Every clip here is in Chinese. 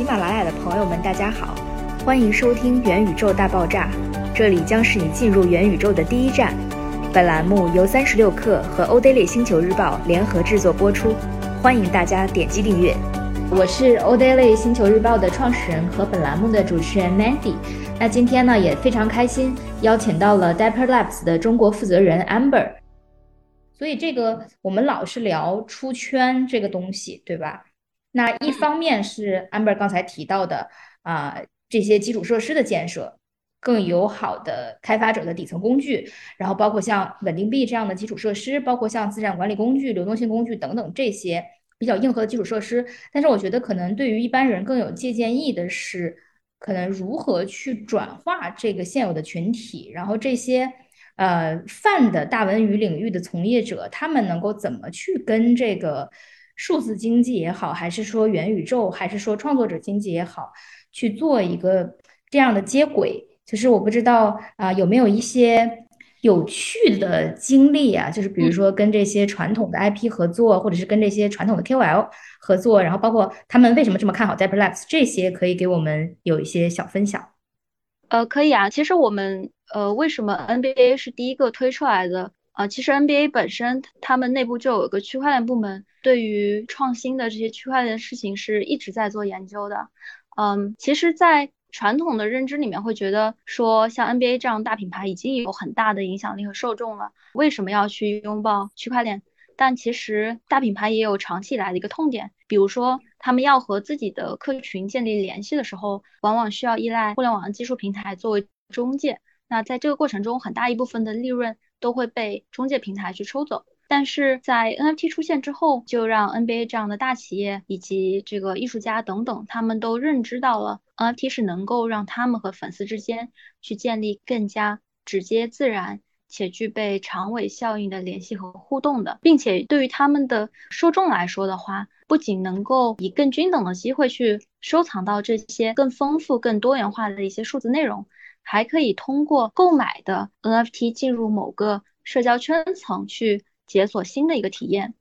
喜马拉雅的朋友们，大家好，欢迎收听元宇宙大爆炸，这里将是你进入元宇宙的第一站。本栏目由三十六氪和欧 daily 星球日报联合制作播出，欢迎大家点击订阅。我是欧 daily 星球日报的创始人和本栏目的主持人 Mandy。那今天呢也非常开心，邀请到了 Dapper Labs 的中国负责人 Amber。所以这个我们老是聊出圈这个东西，对吧？那一方面是 Amber 刚才提到的啊，这些基础设施的建设，更友好的开发者的底层工具，然后包括像稳定币这样的基础设施，包括像资产管理工具、流动性工具等等这些比较硬核的基础设施。但是我觉得可能对于一般人更有借鉴意义的是，可能如何去转化这个现有的群体，然后这些。呃，泛的大文娱领域的从业者，他们能够怎么去跟这个数字经济也好，还是说元宇宙，还是说创作者经济也好，去做一个这样的接轨？就是我不知道啊，有没有一些有趣的经历啊？就是比如说跟这些传统的 IP 合作，或者是跟这些传统的 KOL 合作，然后包括他们为什么这么看好 Labs，这些可以给我们有一些小分享。呃，可以啊。其实我们。呃，为什么 NBA 是第一个推出来的？啊，其实 NBA 本身他们内部就有一个区块链部门，对于创新的这些区块链事情是一直在做研究的。嗯，其实，在传统的认知里面，会觉得说像 NBA 这样大品牌已经有很大的影响力和受众了，为什么要去拥抱区块链？但其实大品牌也有长期以来的一个痛点，比如说他们要和自己的客群建立联系的时候，往往需要依赖互联网的技术平台作为中介。那在这个过程中，很大一部分的利润都会被中介平台去抽走。但是在 NFT 出现之后，就让 NBA 这样的大企业以及这个艺术家等等，他们都认知到了 NFT 是能够让他们和粉丝之间去建立更加直接、自然且具备长尾效应的联系和互动的，并且对于他们的受众来说的话，不仅能够以更均等的机会去收藏到这些更丰富、更多元化的一些数字内容。还可以通过购买的 NFT 进入某个社交圈层去解锁新的一个体验。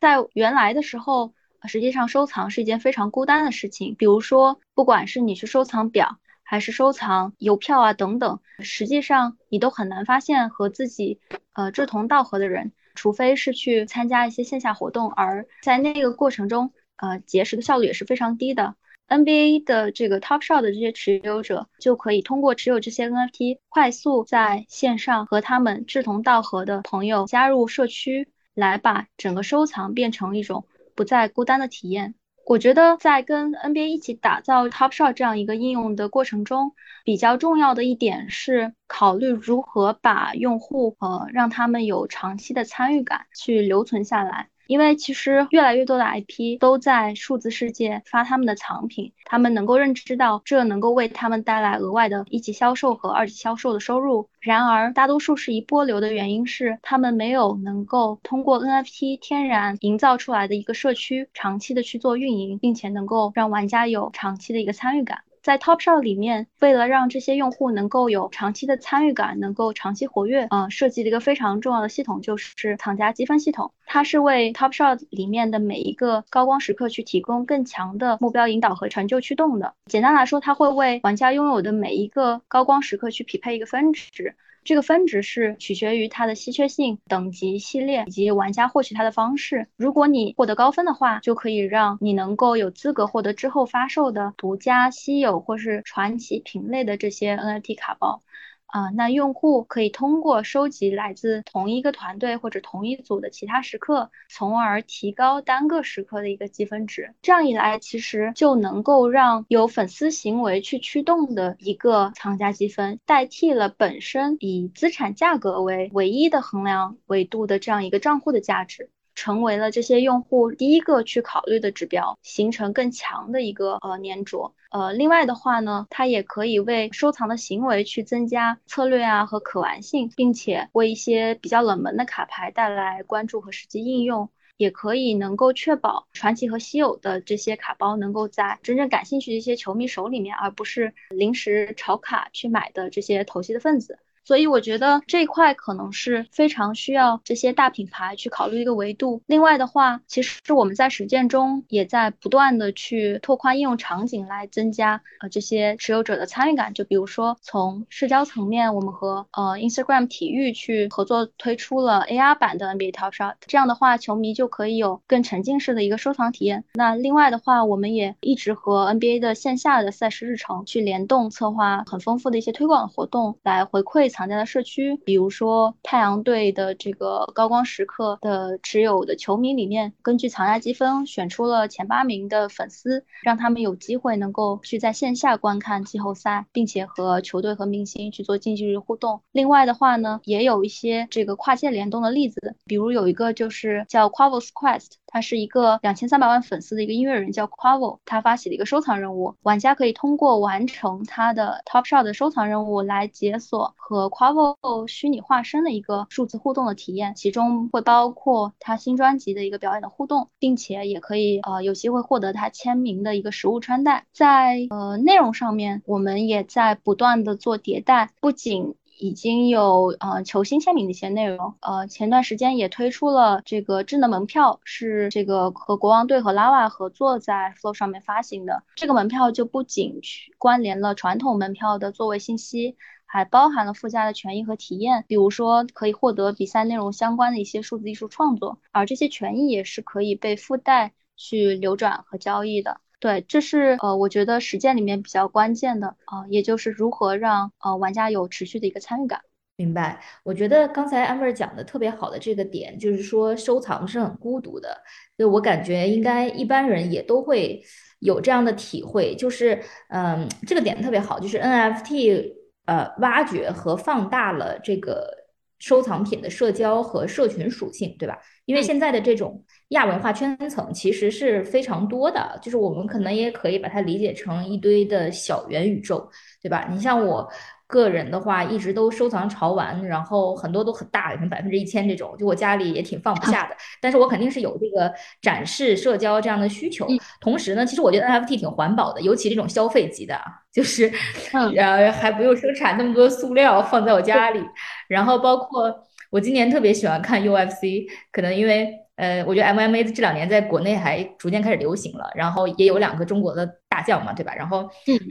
在原来的时候，实际上收藏是一件非常孤单的事情。比如说，不管是你去收藏表，还是收藏邮票啊等等，实际上你都很难发现和自己呃志同道合的人，除非是去参加一些线下活动，而在那个过程中，呃结识的效率也是非常低的。NBA 的这个 Top Shot 的这些持有者就可以通过持有这些 NFT，快速在线上和他们志同道合的朋友加入社区，来把整个收藏变成一种不再孤单的体验。我觉得在跟 NBA 一起打造 Top Shot 这样一个应用的过程中，比较重要的一点是考虑如何把用户呃让他们有长期的参与感去留存下来。因为其实越来越多的 IP 都在数字世界发他们的藏品，他们能够认知到这能够为他们带来额外的一级销售和二级销售的收入。然而，大多数是一波流的原因是他们没有能够通过 NFT 天然营造出来的一个社区长期的去做运营，并且能够让玩家有长期的一个参与感。在 Top Shot 里面，为了让这些用户能够有长期的参与感，能够长期活跃，嗯，设计了一个非常重要的系统，就是厂家积分系统。它是为 Top Shot 里面的每一个高光时刻去提供更强的目标引导和成就驱动的。简单来说，它会为玩家拥有的每一个高光时刻去匹配一个分值。这个分值是取决于它的稀缺性、等级、系列以及玩家获取它的方式。如果你获得高分的话，就可以让你能够有资格获得之后发售的独家、稀有或是传奇品类的这些 NFT 卡包。啊，那用户可以通过收集来自同一个团队或者同一组的其他时刻，从而提高单个时刻的一个积分值。这样一来，其实就能够让有粉丝行为去驱动的一个藏家积分，代替了本身以资产价格为唯一的衡量维度的这样一个账户的价值。成为了这些用户第一个去考虑的指标，形成更强的一个呃粘着。呃，另外的话呢，它也可以为收藏的行为去增加策略啊和可玩性，并且为一些比较冷门的卡牌带来关注和实际应用，也可以能够确保传奇和稀有的这些卡包能够在真正感兴趣的一些球迷手里面，而不是临时炒卡去买的这些投机的分子。所以我觉得这一块可能是非常需要这些大品牌去考虑一个维度。另外的话，其实我们在实践中也在不断的去拓宽应用场景，来增加呃这些持有者的参与感。就比如说从社交层面，我们和呃 Instagram 体育去合作推出了 AR 版的 NBA Top Shot，这样的话球迷就可以有更沉浸式的一个收藏体验。那另外的话，我们也一直和 NBA 的线下的赛事日程去联动，策划很丰富的一些推广活动，来回馈藏家的社区。比如说太阳队的这个高光时刻的持有的球迷里面，根据藏家积分选出了前八名的粉丝，让他们有机会能够去在线下观看季后赛，并且和球队和明星去做近距离互动。另外的话呢，也有一些这个跨界联动的例子，比如有一个就是叫 Quavos Quest。他是一个两千三百万粉丝的一个音乐人，叫 Quavo。他发起了一个收藏任务，玩家可以通过完成他的 Top Shot 的收藏任务来解锁和 Quavo 虚拟化身的一个数字互动的体验，其中会包括他新专辑的一个表演的互动，并且也可以呃有机会获得他签名的一个实物穿戴。在呃内容上面，我们也在不断的做迭代，不仅已经有呃球星签名的一些内容，呃前段时间也推出了这个智能门票，是这个和国王队和拉瓦合作在 Flow 上面发行的。这个门票就不仅去关联了传统门票的座位信息，还包含了附加的权益和体验，比如说可以获得比赛内容相关的一些数字艺术创作，而这些权益也是可以被附带去流转和交易的。对，这是呃，我觉得实践里面比较关键的啊，也就是如何让呃玩家有持续的一个参与感。明白。我觉得刚才安 r 讲的特别好的这个点，就是说收藏是很孤独的。就我感觉应该一般人也都会有这样的体会，就是嗯，这个点特别好，就是 NFT 呃挖掘和放大了这个收藏品的社交和社群属性，对吧？因为现在的这种亚文化圈层其实是非常多的，就是我们可能也可以把它理解成一堆的小元宇宙，对吧？你像我个人的话，一直都收藏潮玩，然后很多都很大，可能百分之一千这种，就我家里也挺放不下的。但是我肯定是有这个展示社交这样的需求。同时呢，其实我觉得 NFT 挺环保的，尤其这种消费级的啊，就是呃还不用生产那么多塑料放在我家里，然后包括。我今年特别喜欢看 UFC，可能因为呃，我觉得 MMA 这两年在国内还逐渐开始流行了，然后也有两个中国的大将嘛，对吧？然后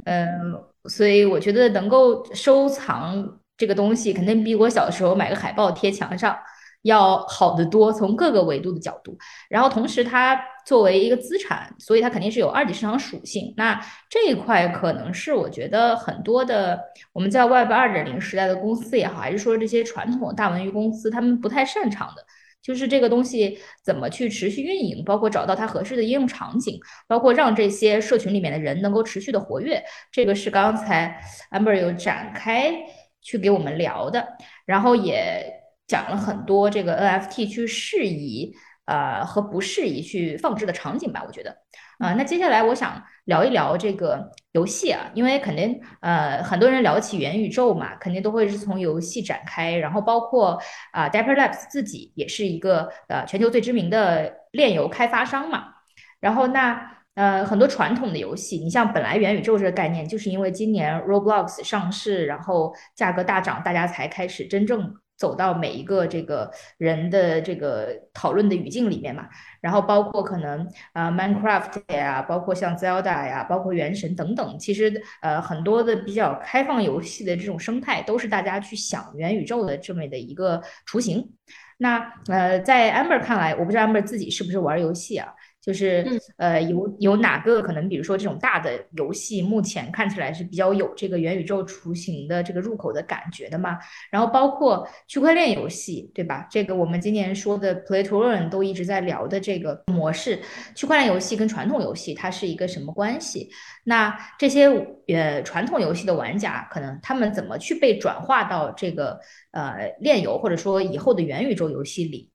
嗯，所以我觉得能够收藏这个东西，肯定比我小的时候买个海报贴墙上。要好得多，从各个维度的角度，然后同时它作为一个资产，所以它肯定是有二级市场属性。那这一块可能是我觉得很多的我们在 Web 二点零时代的公司也好，还是说这些传统大文娱公司，他们不太擅长的，就是这个东西怎么去持续运营，包括找到它合适的应用场景，包括让这些社群里面的人能够持续的活跃，这个是刚才 Amber 有展开去给我们聊的，然后也。讲了很多这个 NFT 去适宜呃和不适宜去放置的场景吧，我觉得啊，那接下来我想聊一聊这个游戏啊，因为肯定呃很多人聊起元宇宙嘛，肯定都会是从游戏展开，然后包括啊 Dapper Labs 自己也是一个呃全球最知名的链游开发商嘛，然后那呃很多传统的游戏，你像本来元宇宙这个概念，就是因为今年 Roblox 上市，然后价格大涨，大家才开始真正。走到每一个这个人的这个讨论的语境里面嘛，然后包括可能啊 Minecraft 呀，包括像 Zelda 呀，包括原神等等，其实呃很多的比较开放游戏的这种生态，都是大家去想元宇宙的这么的一个雏形。那呃在 Amber 看来，我不知道 Amber 自己是不是玩游戏啊？就是呃，有有哪个可能，比如说这种大的游戏，目前看起来是比较有这个元宇宙雏形的这个入口的感觉的嘛？然后包括区块链游戏，对吧？这个我们今年说的 Play to Earn 都一直在聊的这个模式，区块链游戏跟传统游戏它是一个什么关系？那这些呃传统游戏的玩家，可能他们怎么去被转化到这个呃链游，或者说以后的元宇宙游戏里？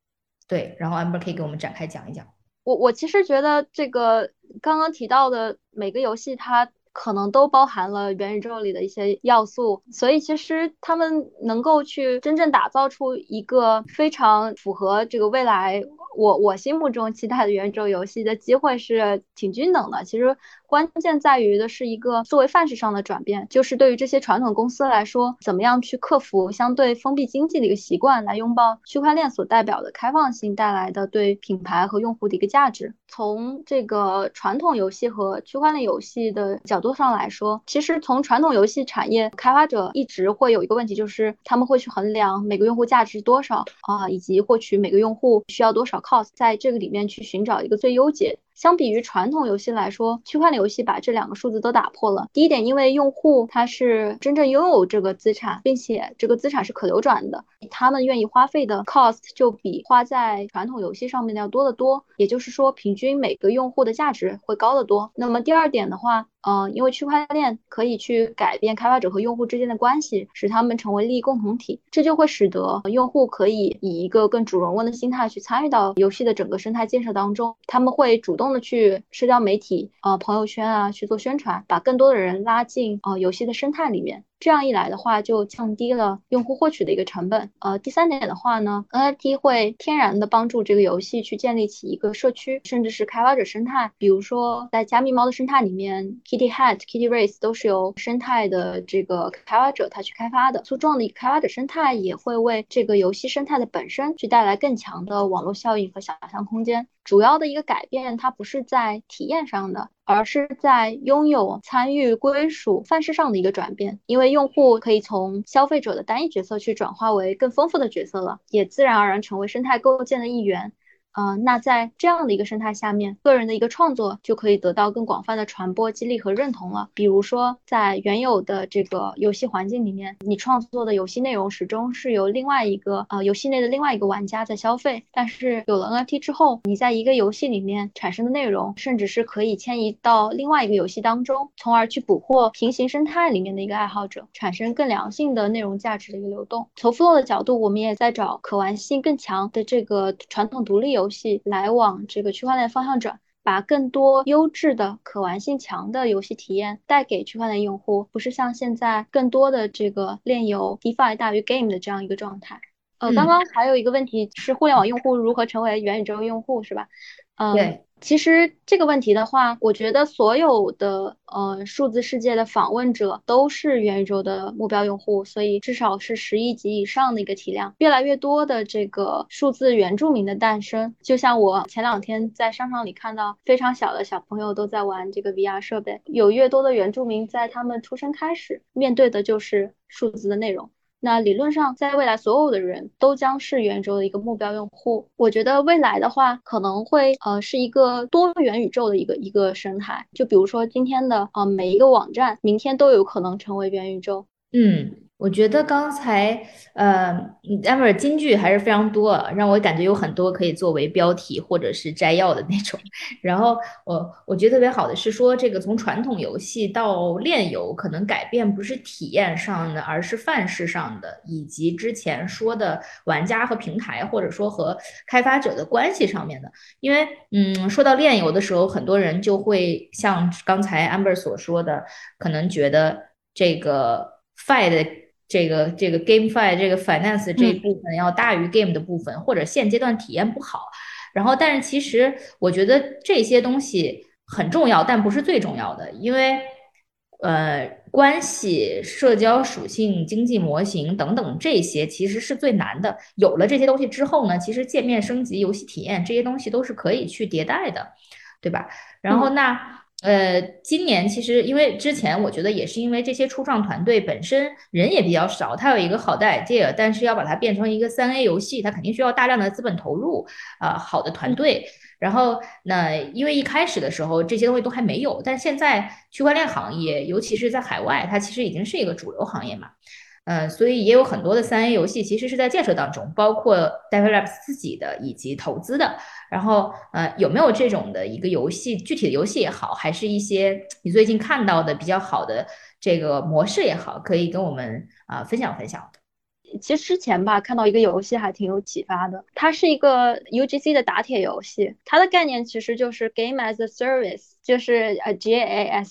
对，然后 Amber 可以给我们展开讲一讲。我我其实觉得这个刚刚提到的每个游戏，它可能都包含了元宇宙里的一些要素，所以其实他们能够去真正打造出一个非常符合这个未来我我心目中期待的元宇宙游戏的机会是挺均等的。其实关键在于的是一个作为范式上的转变，就是对于这些传统公司来说，怎么样去克服相对封闭经济的一个习惯，来拥抱区块链所代表的开放性带来的对品牌和用户的一个价值。从这个传统游戏和区块链游戏的角度上来说，其实从传统游戏产业开发者一直会有一个问题，就是他们会去衡量每个用户价值多少啊，以及获取每个用户需要多少 cost，在这个里面去寻找一个最优解。相比于传统游戏来说，区块链游戏把这两个数字都打破了。第一点，因为用户他是真正拥有这个资产，并且这个资产是可流转的，他们愿意花费的 cost 就比花在传统游戏上面的要多得多。也就是说，平均每个用户的价值会高得多。那么第二点的话，嗯，因为区块链可以去改变开发者和用户之间的关系，使他们成为利益共同体，这就会使得用户可以以一个更主人翁的心态去参与到游戏的整个生态建设当中。他们会主动的去社交媒体、呃朋友圈啊去做宣传，把更多的人拉进呃游戏的生态里面。这样一来的话，就降低了用户获取的一个成本。呃，第三点的话呢，NFT 会天然的帮助这个游戏去建立起一个社区，甚至是开发者生态。比如说，在加密猫的生态里面，Kitty Hat、Kitty Race 都是由生态的这个开发者他去开发的。粗壮的一个开发者生态也会为这个游戏生态的本身去带来更强的网络效应和想象空间。主要的一个改变，它不是在体验上的，而是在拥有、参与、归属范式上的一个转变。因为用户可以从消费者的单一角色去转化为更丰富的角色了，也自然而然成为生态构建的一员。嗯，那在这样的一个生态下面，个人的一个创作就可以得到更广泛的传播、激励和认同了。比如说，在原有的这个游戏环境里面，你创作的游戏内容始终是由另外一个呃游戏内的另外一个玩家在消费。但是有了 NFT 之后，你在一个游戏里面产生的内容，甚至是可以迁移到另外一个游戏当中，从而去捕获平行生态里面的一个爱好者，产生更良性的内容价值的一个流动。从 Flow 的角度，我们也在找可玩性更强的这个传统独立游。游戏来往这个区块链方向转，把更多优质的可玩性强的游戏体验带给区块链用户，不是像现在更多的这个链游 DeFi 大于 Game 的这样一个状态。呃，刚刚还有一个问题是互联网用户如何成为元宇宙用户，是吧？嗯，对。其实这个问题的话，我觉得所有的呃数字世界的访问者都是元宇宙的目标用户，所以至少是十亿级以上的一个体量。越来越多的这个数字原住民的诞生，就像我前两天在商场里看到非常小的小朋友都在玩这个 VR 设备，有越多的原住民在他们出生开始面对的就是数字的内容。那理论上，在未来，所有的人都将是元宇宙的一个目标用户。我觉得未来的话，可能会呃是一个多元宇宙的一个一个生态。就比如说今天的呃每一个网站，明天都有可能成为元宇宙。嗯。我觉得刚才呃，Amber 金句还是非常多，让我感觉有很多可以作为标题或者是摘要的那种。然后我我觉得特别好的是说，这个从传统游戏到链游，可能改变不是体验上的，而是范式上的，以及之前说的玩家和平台或者说和开发者的关系上面的。因为嗯，说到链游的时候，很多人就会像刚才 Amber 所说的，可能觉得这个 Fi 的。这个这个 GameFi 这个 Finance 这一部分要大于 Game 的部分，或者现阶段体验不好。然后，但是其实我觉得这些东西很重要，但不是最重要的，因为呃，关系、社交属性、经济模型等等这些其实是最难的。有了这些东西之后呢，其实界面升级、游戏体验这些东西都是可以去迭代的，对吧？然后那。呃，今年其实因为之前我觉得也是因为这些初创团队本身人也比较少，它有一个好的 idea，但是要把它变成一个三 A 游戏，它肯定需要大量的资本投入啊，好的团队。然后那因为一开始的时候这些东西都还没有，但现在区块链行业，尤其是在海外，它其实已经是一个主流行业嘛。嗯，所以也有很多的三 A 游戏其实是在建设当中，包括 develop 自己的以及投资的。然后，呃，有没有这种的一个游戏？具体的游戏也好，还是一些你最近看到的比较好的这个模式也好，可以跟我们啊分享分享的。其实之前吧，看到一个游戏还挺有启发的，它是一个 UGC 的打铁游戏，它的概念其实就是 Game as a Service。就是呃 GAS，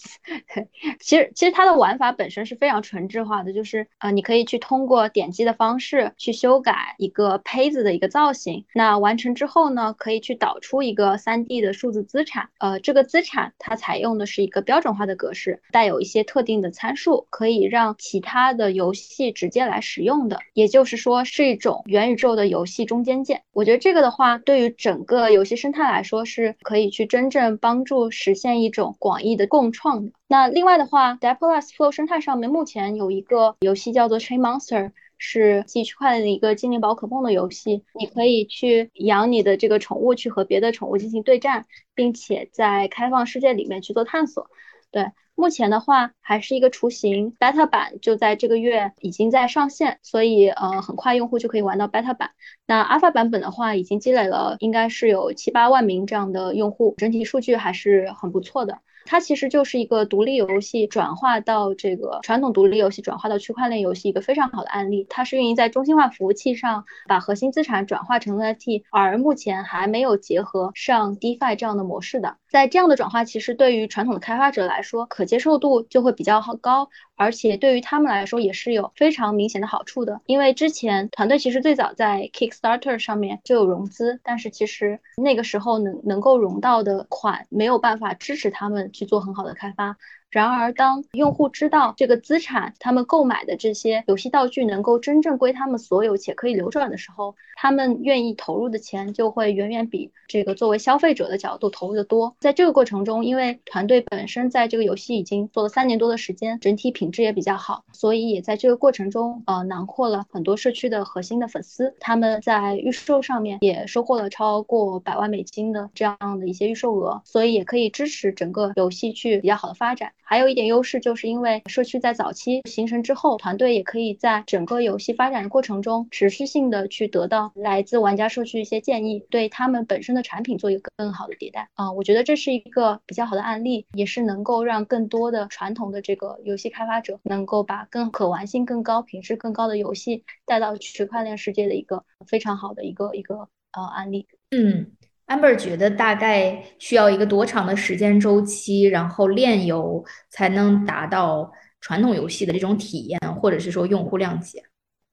其实其实它的玩法本身是非常纯质化的，就是呃你可以去通过点击的方式去修改一个胚子的一个造型，那完成之后呢，可以去导出一个 3D 的数字资产，呃这个资产它采用的是一个标准化的格式，带有一些特定的参数，可以让其他的游戏直接来使用的，也就是说是一种元宇宙的游戏中间件。我觉得这个的话，对于整个游戏生态来说是可以去真正帮助实现一种广义的共创的。那另外的话 d e p Plus Flow 生态上面目前有一个游戏叫做 Chain Monster，是基于区块链的一个精灵宝可梦的游戏。你可以去养你的这个宠物，去和别的宠物进行对战，并且在开放世界里面去做探索。对，目前的话还是一个雏形，beta 版就在这个月已经在上线，所以呃很快用户就可以玩到 beta 版。那 alpha 版本的话，已经积累了应该是有七八万名这样的用户，整体数据还是很不错的。它其实就是一个独立游戏转化到这个传统独立游戏转化到区块链游戏一个非常好的案例。它是运营在中心化服务器上，把核心资产转化成 NFT，而目前还没有结合上 DeFi 这样的模式的。在这样的转化，其实对于传统的开发者来说，可接受度就会比较好高，而且对于他们来说也是有非常明显的好处的。因为之前团队其实最早在 Kickstarter 上面就有融资，但是其实那个时候能能够融到的款没有办法支持他们。去做很好的开发。然而，当用户知道这个资产，他们购买的这些游戏道具能够真正归他们所有且可以流转的时候，他们愿意投入的钱就会远远比这个作为消费者的角度投入的多。在这个过程中，因为团队本身在这个游戏已经做了三年多的时间，整体品质也比较好，所以也在这个过程中，呃，囊括了很多社区的核心的粉丝。他们在预售上面也收获了超过百万美金的这样的一些预售额，所以也可以支持整个游戏去比较好的发展。还有一点优势，就是因为社区在早期形成之后，团队也可以在整个游戏发展的过程中，持续性的去得到来自玩家社区一些建议，对他们本身的产品做一个更好的迭代啊。我觉得这是一个比较好的案例，也是能够让更多的传统的这个游戏开发者能够把更可玩性更高、品质更高的游戏带到区块链世界的一个非常好的一个一个呃案例。嗯。Amber 觉得大概需要一个多长的时间周期，然后炼油才能达到传统游戏的这种体验，或者是说用户量级？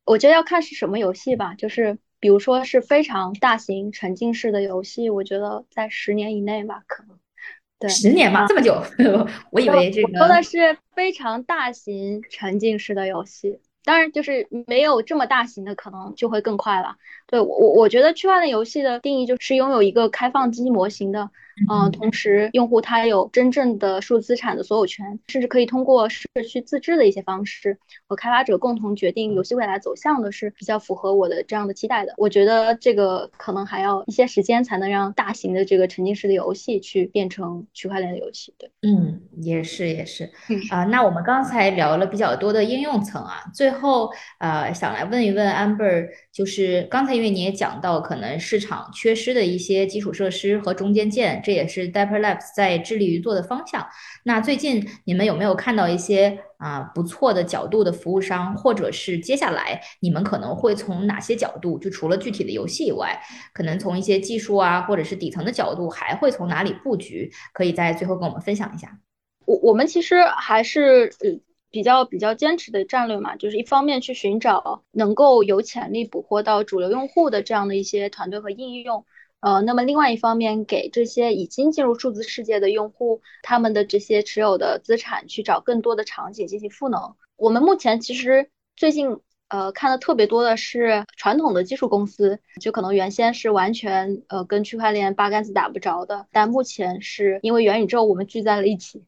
我觉得要看是什么游戏吧，就是比如说是非常大型沉浸式的游戏，我觉得在十年以内吧，可能。对，十年吧？这么久？我以为这个。说的是非常大型沉浸式的游戏。当然，就是没有这么大型的，可能就会更快了。对我，我我觉得区块链游戏的定义就是拥有一个开放机模型的。嗯，同时用户他有真正的数字资产的所有权，甚至可以通过社区自治的一些方式和开发者共同决定游戏未来走向的，是比较符合我的这样的期待的。我觉得这个可能还要一些时间才能让大型的这个沉浸式的游戏去变成区块链的游戏。对，嗯，也是也是。啊，那我们刚才聊了比较多的应用层啊，最后呃想来问一问 Amber，就是刚才因为你也讲到可能市场缺失的一些基础设施和中间件。这也是 Dapper Labs 在致力于做的方向。那最近你们有没有看到一些啊不错的角度的服务商，或者是接下来你们可能会从哪些角度，就除了具体的游戏以外，可能从一些技术啊，或者是底层的角度，还会从哪里布局？可以在最后跟我们分享一下。我我们其实还是呃比较比较坚持的战略嘛，就是一方面去寻找能够有潜力捕获到主流用户的这样的一些团队和应用。呃，那么另外一方面，给这些已经进入数字世界的用户，他们的这些持有的资产去找更多的场景进行赋能。我们目前其实最近呃看的特别多的是传统的技术公司，就可能原先是完全呃跟区块链八竿子打不着的，但目前是因为元宇宙我们聚在了一起，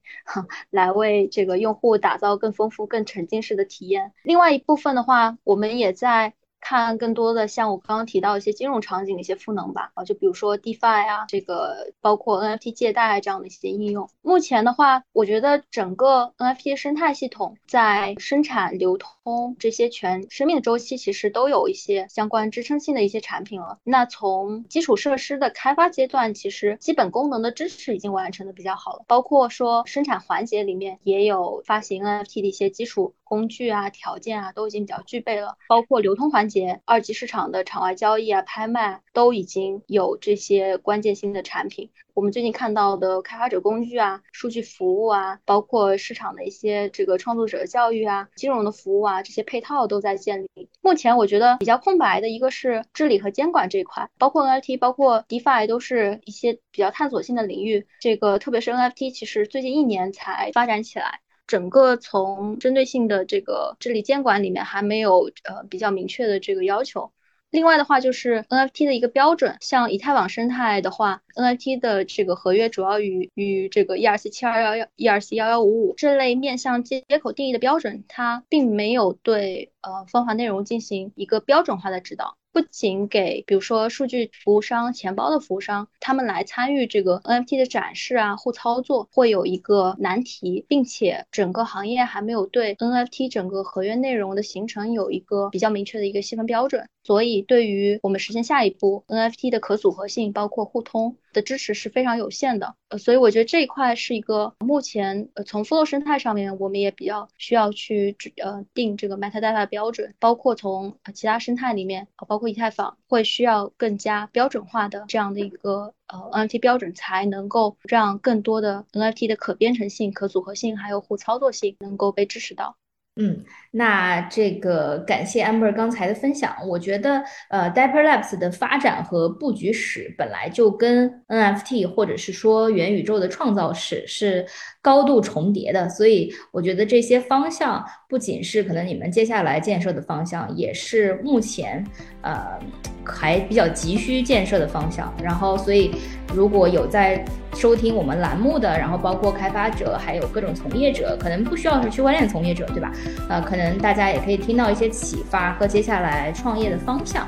来为这个用户打造更丰富、更沉浸式的体验。另外一部分的话，我们也在。看更多的像我刚刚提到一些金融场景的一些赋能吧，啊，就比如说 DeFi 啊，这个包括 NFT 借贷这样的一些应用。目前的话，我觉得整个 NFT 生态系统在生产、流通这些全生命周期，其实都有一些相关支撑性的一些产品了。那从基础设施的开发阶段，其实基本功能的支持已经完成的比较好了，包括说生产环节里面也有发行 NFT 的一些基础工具啊、条件啊，都已经比较具备了，包括流通环。节二级市场的场外交易啊、拍卖都已经有这些关键性的产品。我们最近看到的开发者工具啊、数据服务啊，包括市场的一些这个创作者教育啊、金融的服务啊，这些配套都在建立。目前我觉得比较空白的一个是治理和监管这一块，包括 NFT、包括 DeFi 都是一些比较探索性的领域。这个特别是 NFT，其实最近一年才发展起来，整个从针对性的这个治理监管里面还没有呃比较明确的这个要求。另外的话，就是 NFT 的一个标准，像以太网生态的话，NFT 的这个合约主要与与这个 ERC 七二幺幺、ERC 幺幺五五这类面向接口定义的标准，它并没有对呃方法内容进行一个标准化的指导。不仅给，比如说数据服务商、钱包的服务商，他们来参与这个 NFT 的展示啊、互操作，会有一个难题，并且整个行业还没有对 NFT 整个合约内容的形成有一个比较明确的一个细分标准，所以对于我们实现下一步 NFT 的可组合性，包括互通。的支持是非常有限的，呃，所以我觉得这一块是一个目前从 Flow 生态上面，我们也比较需要去呃定这个 Metadata 的标准，包括从其他生态里面，包或以太坊，会需要更加标准化的这样的一个呃 NFT 标准，才能够让更多的 NFT 的可编程性、可组合性还有互操作性能够被支持到。嗯，那这个感谢 Amber 刚才的分享。我觉得，呃，Dapper Labs 的发展和布局史本来就跟 NFT 或者是说元宇宙的创造史是高度重叠的，所以我觉得这些方向不仅是可能你们接下来建设的方向，也是目前呃还比较急需建设的方向。然后，所以如果有在收听我们栏目的，然后包括开发者，还有各种从业者，可能不需要是区块链从业者，对吧？呃，可能大家也可以听到一些启发和接下来创业的方向。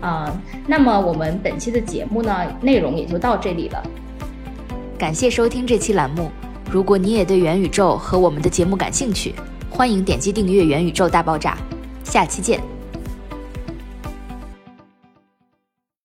啊，那么我们本期的节目呢，内容也就到这里了。感谢收听这期栏目。如果你也对元宇宙和我们的节目感兴趣，欢迎点击订阅《元宇宙大爆炸》。下期见。